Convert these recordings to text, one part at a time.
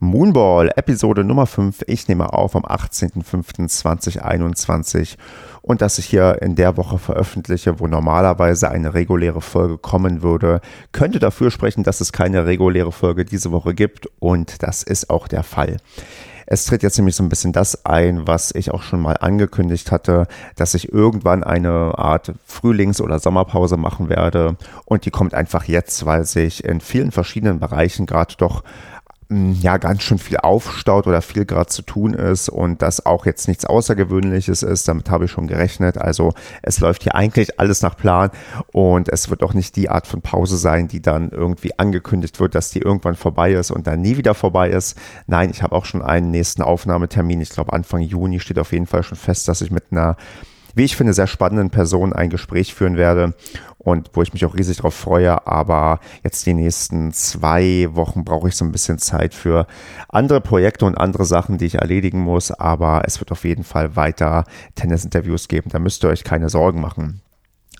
Moonball, Episode Nummer 5. Ich nehme auf am 18.05.2021 und dass ich hier in der Woche veröffentliche, wo normalerweise eine reguläre Folge kommen würde, könnte dafür sprechen, dass es keine reguläre Folge diese Woche gibt und das ist auch der Fall. Es tritt jetzt nämlich so ein bisschen das ein, was ich auch schon mal angekündigt hatte, dass ich irgendwann eine Art Frühlings- oder Sommerpause machen werde. Und die kommt einfach jetzt, weil sich in vielen verschiedenen Bereichen gerade doch ja ganz schön viel aufstaut oder viel gerade zu tun ist und das auch jetzt nichts Außergewöhnliches ist. Damit habe ich schon gerechnet. Also es läuft hier eigentlich alles nach Plan und es wird auch nicht die Art von Pause sein, die dann irgendwie angekündigt wird, dass die irgendwann vorbei ist und dann nie wieder vorbei ist. Nein, ich habe auch schon einen nächsten Aufnahmetermin. Ich glaube Anfang Juni steht auf jeden Fall schon fest, dass ich mit einer wie ich finde, sehr spannenden Person ein Gespräch führen werde und wo ich mich auch riesig darauf freue. Aber jetzt die nächsten zwei Wochen brauche ich so ein bisschen Zeit für andere Projekte und andere Sachen, die ich erledigen muss. Aber es wird auf jeden Fall weiter Tennis-Interviews geben. Da müsst ihr euch keine Sorgen machen.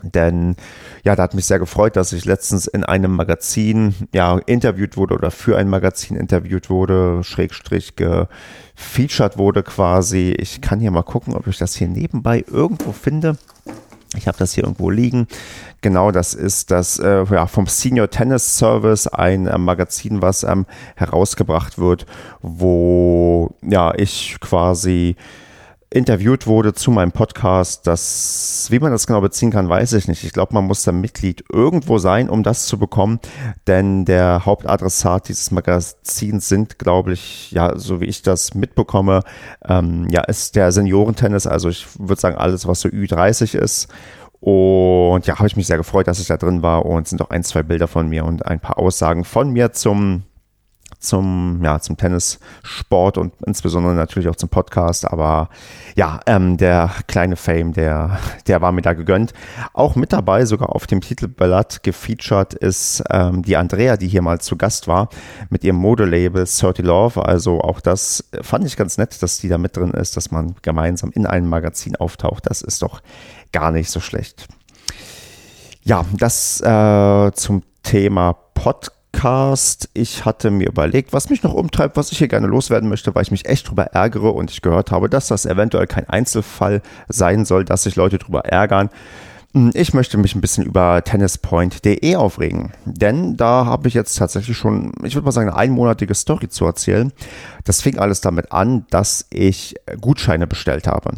Denn ja, da hat mich sehr gefreut, dass ich letztens in einem Magazin ja interviewt wurde oder für ein Magazin interviewt wurde, Schrägstrich gefeatured wurde quasi. Ich kann hier mal gucken, ob ich das hier nebenbei irgendwo finde. Ich habe das hier irgendwo liegen. Genau, das ist das äh, ja, vom Senior Tennis Service, ein äh, Magazin, was ähm, herausgebracht wird, wo ja ich quasi interviewt wurde zu meinem Podcast. Das, wie man das genau beziehen kann, weiß ich nicht. Ich glaube, man muss da Mitglied irgendwo sein, um das zu bekommen, denn der Hauptadressat dieses Magazins sind, glaube ich, ja, so wie ich das mitbekomme, ähm, ja, ist der Seniorentennis. Also ich würde sagen, alles, was so Ü30 ist. Und ja, habe ich mich sehr gefreut, dass ich da drin war und sind auch ein, zwei Bilder von mir und ein paar Aussagen von mir zum zum, ja, zum Tennissport und insbesondere natürlich auch zum Podcast. Aber ja, ähm, der kleine Fame, der, der war mir da gegönnt. Auch mit dabei, sogar auf dem Titelblatt gefeatured, ist ähm, die Andrea, die hier mal zu Gast war, mit ihrem Modelabel 30 Love. Also auch das fand ich ganz nett, dass die da mit drin ist, dass man gemeinsam in einem Magazin auftaucht. Das ist doch gar nicht so schlecht. Ja, das äh, zum Thema Podcast. Podcast. Ich hatte mir überlegt, was mich noch umtreibt, was ich hier gerne loswerden möchte, weil ich mich echt drüber ärgere und ich gehört habe, dass das eventuell kein Einzelfall sein soll, dass sich Leute drüber ärgern. Hm, ich möchte mich ein bisschen über tennispoint.de aufregen, denn da habe ich jetzt tatsächlich schon, ich würde mal sagen, eine einmonatige Story zu erzählen. Das fing alles damit an, dass ich Gutscheine bestellt habe.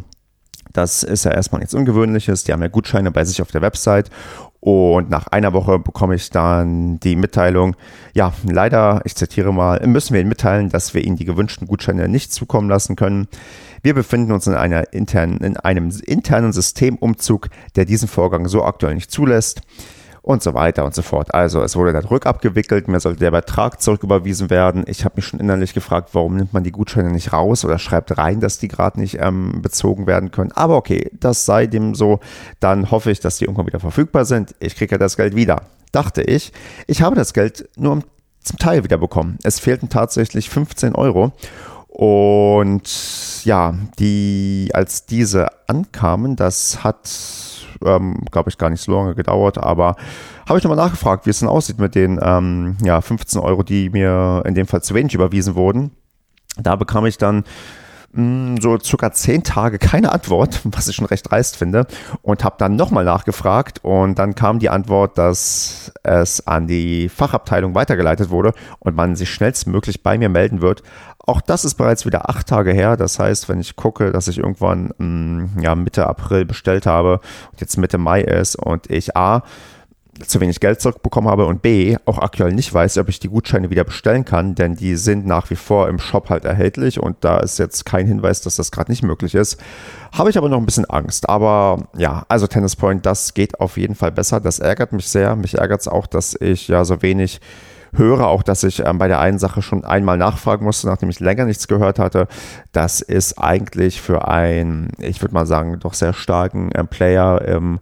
Das ist ja erstmal nichts Ungewöhnliches. Die haben ja Gutscheine bei sich auf der Website und nach einer Woche bekomme ich dann die Mitteilung, ja, leider, ich zitiere mal, müssen wir Ihnen mitteilen, dass wir Ihnen die gewünschten Gutscheine nicht zukommen lassen können. Wir befinden uns in, einer internen, in einem internen Systemumzug, der diesen Vorgang so aktuell nicht zulässt und so weiter und so fort. Also es wurde dann rückabgewickelt, mir sollte der Betrag zurücküberwiesen werden. Ich habe mich schon innerlich gefragt, warum nimmt man die Gutscheine nicht raus oder schreibt rein, dass die gerade nicht ähm, bezogen werden können. Aber okay, das sei dem so. Dann hoffe ich, dass die irgendwann wieder verfügbar sind. Ich kriege ja das Geld wieder. Dachte ich. Ich habe das Geld nur zum Teil wieder bekommen. Es fehlten tatsächlich 15 Euro. Und ja, die, als diese ankamen, das hat ähm, glaube ich, gar nicht so lange gedauert, aber habe ich nochmal nachgefragt, wie es denn aussieht mit den ähm, ja, 15 Euro, die mir in dem Fall zu wenig überwiesen wurden. Da bekam ich dann so circa zehn Tage keine Antwort, was ich schon recht dreist finde, und habe dann nochmal nachgefragt und dann kam die Antwort, dass es an die Fachabteilung weitergeleitet wurde und man sich schnellstmöglich bei mir melden wird. Auch das ist bereits wieder acht Tage her. Das heißt, wenn ich gucke, dass ich irgendwann hm, ja, Mitte April bestellt habe und jetzt Mitte Mai ist und ich A zu wenig Geld zurückbekommen habe und B, auch aktuell nicht weiß, ob ich die Gutscheine wieder bestellen kann, denn die sind nach wie vor im Shop halt erhältlich und da ist jetzt kein Hinweis, dass das gerade nicht möglich ist. Habe ich aber noch ein bisschen Angst. Aber ja, also Tennis Point, das geht auf jeden Fall besser. Das ärgert mich sehr. Mich ärgert es auch, dass ich ja so wenig höre, auch dass ich ähm, bei der einen Sache schon einmal nachfragen musste, nachdem ich länger nichts gehört hatte. Das ist eigentlich für einen, ich würde mal sagen, doch sehr starken äh, Player im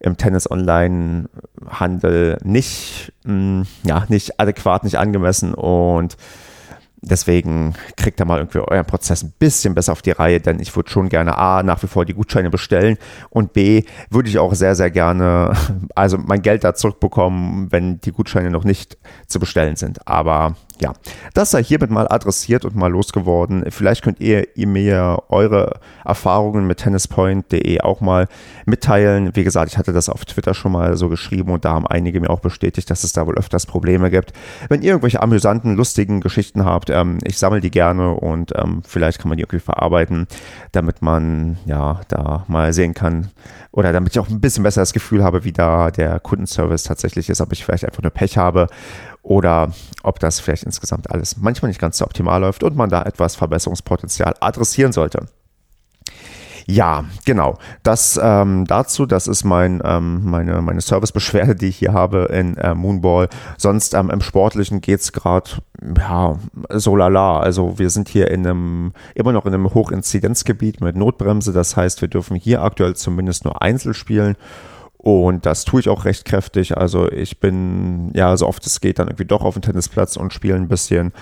im Tennis-Online-Handel nicht, mh, mm, ja, nicht adäquat, nicht angemessen und Deswegen kriegt ihr mal irgendwie euren Prozess ein bisschen besser auf die Reihe, denn ich würde schon gerne A, nach wie vor die Gutscheine bestellen und B, würde ich auch sehr, sehr gerne, also mein Geld da zurückbekommen, wenn die Gutscheine noch nicht zu bestellen sind. Aber ja, das sei hiermit mal adressiert und mal losgeworden. Vielleicht könnt ihr, ihr mir eure Erfahrungen mit tennispoint.de auch mal mitteilen. Wie gesagt, ich hatte das auf Twitter schon mal so geschrieben und da haben einige mir auch bestätigt, dass es da wohl öfters Probleme gibt. Wenn ihr irgendwelche amüsanten, lustigen Geschichten habt, ähm, ich sammle die gerne und ähm, vielleicht kann man die irgendwie verarbeiten, damit man ja da mal sehen kann oder damit ich auch ein bisschen besser das Gefühl habe, wie da der Kundenservice tatsächlich ist, ob ich vielleicht einfach nur Pech habe oder ob das vielleicht insgesamt alles manchmal nicht ganz so optimal läuft und man da etwas Verbesserungspotenzial adressieren sollte. Ja, genau. Das ähm, dazu, das ist mein, ähm, meine, meine Servicebeschwerde, die ich hier habe in äh, Moonball. Sonst ähm, im Sportlichen geht es gerade, ja, so lala. Also wir sind hier in einem, immer noch in einem Hochinzidenzgebiet mit Notbremse. Das heißt, wir dürfen hier aktuell zumindest nur Einzel spielen. Und das tue ich auch recht kräftig. Also ich bin, ja, so oft es geht, dann irgendwie doch auf dem Tennisplatz und spiele ein bisschen.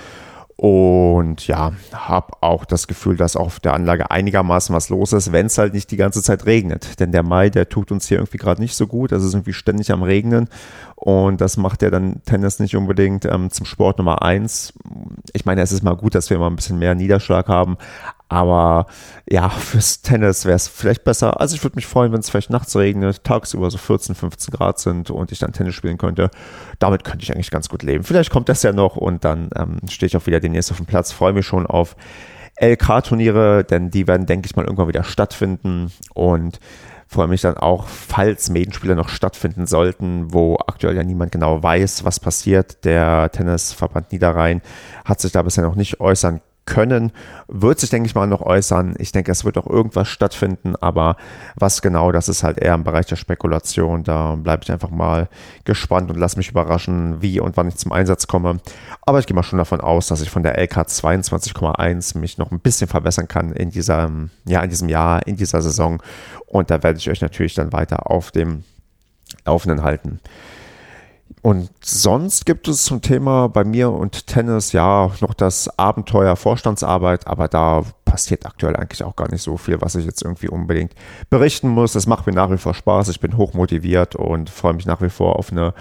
Und ja, habe auch das Gefühl, dass auf der Anlage einigermaßen was los ist, wenn es halt nicht die ganze Zeit regnet. Denn der Mai, der tut uns hier irgendwie gerade nicht so gut. Es ist irgendwie ständig am Regnen. Und das macht ja dann Tennis nicht unbedingt ähm, zum Sport Nummer eins. Ich meine, es ist mal gut, dass wir mal ein bisschen mehr Niederschlag haben. Aber ja, fürs Tennis wäre es vielleicht besser. Also ich würde mich freuen, wenn es vielleicht nachts regnet, tagsüber so 14, 15 Grad sind und ich dann Tennis spielen könnte. Damit könnte ich eigentlich ganz gut leben. Vielleicht kommt das ja noch und dann ähm, stehe ich auch wieder demnächst auf dem Platz. Freue mich schon auf LK-Turniere, denn die werden, denke ich mal, irgendwann wieder stattfinden. Und freue mich dann auch, falls Medenspiele noch stattfinden sollten, wo aktuell ja niemand genau weiß, was passiert. Der Tennisverband Niederrhein hat sich da bisher noch nicht äußern können, wird sich, denke ich mal, noch äußern. Ich denke, es wird auch irgendwas stattfinden, aber was genau, das ist halt eher im Bereich der Spekulation. Da bleibe ich einfach mal gespannt und lasse mich überraschen, wie und wann ich zum Einsatz komme. Aber ich gehe mal schon davon aus, dass ich von der LK 22,1 mich noch ein bisschen verbessern kann in diesem, ja, in diesem Jahr, in dieser Saison. Und da werde ich euch natürlich dann weiter auf dem Laufenden halten. Und sonst gibt es zum Thema bei mir und Tennis ja noch das Abenteuer Vorstandsarbeit, aber da passiert aktuell eigentlich auch gar nicht so viel, was ich jetzt irgendwie unbedingt berichten muss. Es macht mir nach wie vor Spaß, ich bin hoch motiviert und freue mich nach wie vor auf eine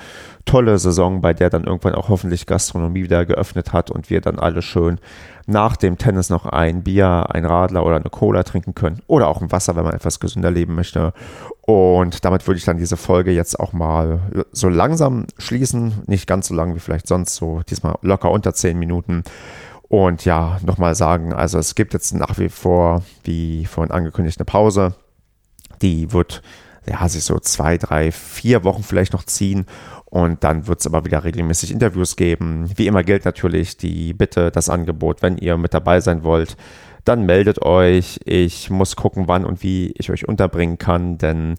tolle Saison, bei der dann irgendwann auch hoffentlich Gastronomie wieder geöffnet hat und wir dann alle schön nach dem Tennis noch ein Bier, ein Radler oder eine Cola trinken können oder auch ein Wasser, wenn man etwas gesünder leben möchte. Und damit würde ich dann diese Folge jetzt auch mal so langsam schließen, nicht ganz so lang wie vielleicht sonst, so diesmal locker unter zehn Minuten. Und ja, nochmal sagen, also es gibt jetzt nach wie vor, wie vorhin angekündigt, eine Pause. Die wird ja, sich so zwei, drei, vier Wochen vielleicht noch ziehen. Und dann wird es aber wieder regelmäßig Interviews geben. Wie immer gilt natürlich die Bitte, das Angebot, wenn ihr mit dabei sein wollt, dann meldet euch. Ich muss gucken, wann und wie ich euch unterbringen kann, denn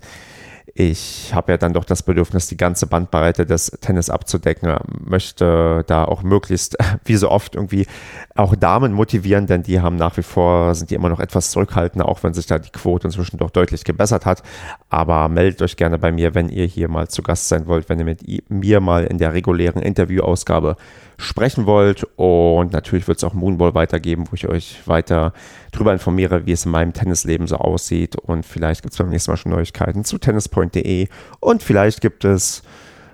ich habe ja dann doch das Bedürfnis, die ganze Bandbreite des Tennis abzudecken, möchte da auch möglichst, wie so oft, irgendwie auch Damen motivieren, denn die haben nach wie vor, sind die immer noch etwas zurückhaltender, auch wenn sich da die Quote inzwischen doch deutlich gebessert hat. Aber meldet euch gerne bei mir, wenn ihr hier mal zu Gast sein wollt, wenn ihr mit mir mal in der regulären Interviewausgabe sprechen wollt. Und natürlich wird es auch Moonball weitergeben, wo ich euch weiter darüber informiere, wie es in meinem Tennisleben so aussieht. Und vielleicht gibt es beim nächsten Mal schon Neuigkeiten zu tennispoint.de. Und vielleicht gibt es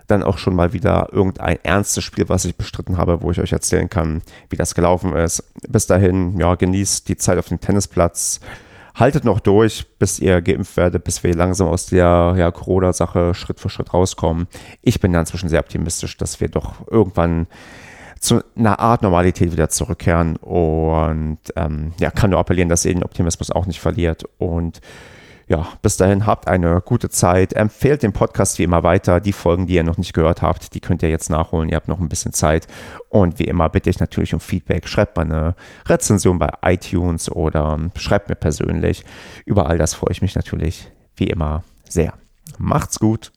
dann auch schon mal wieder irgendein ernstes Spiel, was ich bestritten habe, wo ich euch erzählen kann, wie das gelaufen ist. Bis dahin, ja, genießt die Zeit auf dem Tennisplatz. Haltet noch durch, bis ihr geimpft werdet, bis wir langsam aus der ja, Corona-Sache Schritt für Schritt rauskommen. Ich bin da inzwischen sehr optimistisch, dass wir doch irgendwann zu einer Art Normalität wieder zurückkehren und ähm, ja, kann nur appellieren, dass ihr den Optimismus auch nicht verliert und ja, bis dahin habt eine gute Zeit. Empfehlt den Podcast wie immer weiter. Die Folgen, die ihr noch nicht gehört habt, die könnt ihr jetzt nachholen. Ihr habt noch ein bisschen Zeit. Und wie immer bitte ich natürlich um Feedback. Schreibt mal eine Rezension bei iTunes oder schreibt mir persönlich. Über all das freue ich mich natürlich wie immer sehr. Macht's gut.